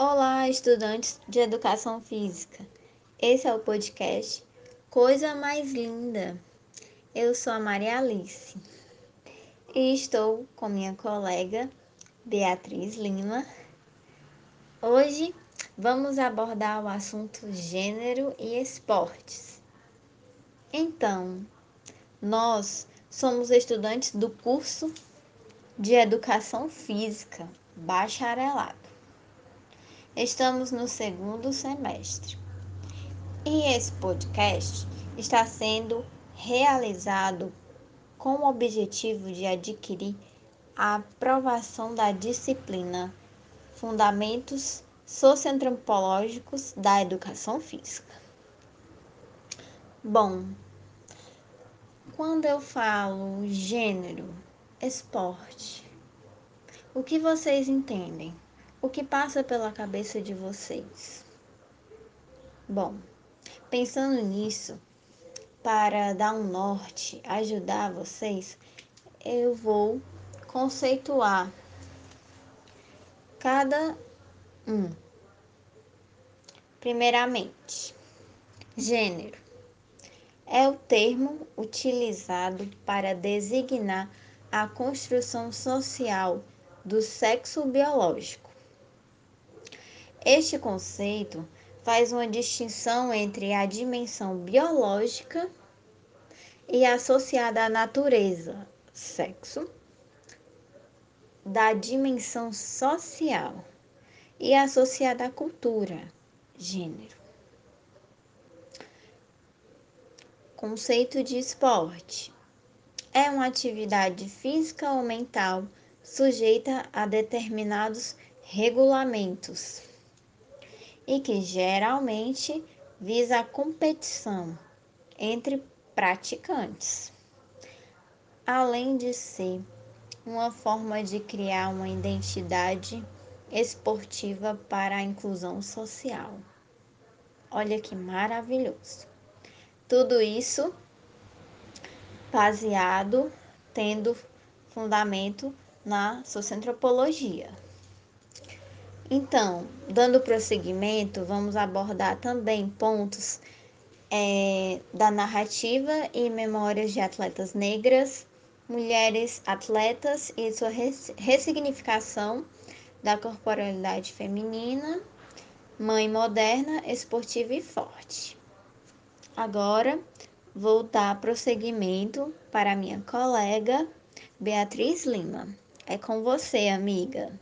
Olá, estudantes de educação física. Esse é o podcast Coisa Mais Linda. Eu sou a Maria Alice e estou com minha colega Beatriz Lima. Hoje vamos abordar o assunto gênero e esportes. Então, nós somos estudantes do curso de Educação Física, bacharelado. Estamos no segundo semestre. E esse podcast está sendo realizado com o objetivo de adquirir a aprovação da disciplina Fundamentos Socioantropológicos da Educação Física. Bom, quando eu falo gênero, esporte, o que vocês entendem? O que passa pela cabeça de vocês? Bom, pensando nisso, para dar um norte, ajudar vocês, eu vou conceituar cada um. Primeiramente, gênero é o termo utilizado para designar a construção social do sexo biológico este conceito faz uma distinção entre a dimensão biológica e associada à natureza, sexo, da dimensão social e associada à cultura, gênero. Conceito de esporte é uma atividade física ou mental sujeita a determinados regulamentos e que geralmente visa a competição entre praticantes, além de ser uma forma de criar uma identidade esportiva para a inclusão social. Olha que maravilhoso! Tudo isso baseado, tendo fundamento na socioantropologia. Então, dando prosseguimento, vamos abordar também pontos é, da narrativa e memórias de atletas negras, mulheres atletas e sua ressignificação da corporalidade feminina, mãe moderna, esportiva e forte. Agora, vou dar prosseguimento para minha colega Beatriz Lima. É com você, amiga.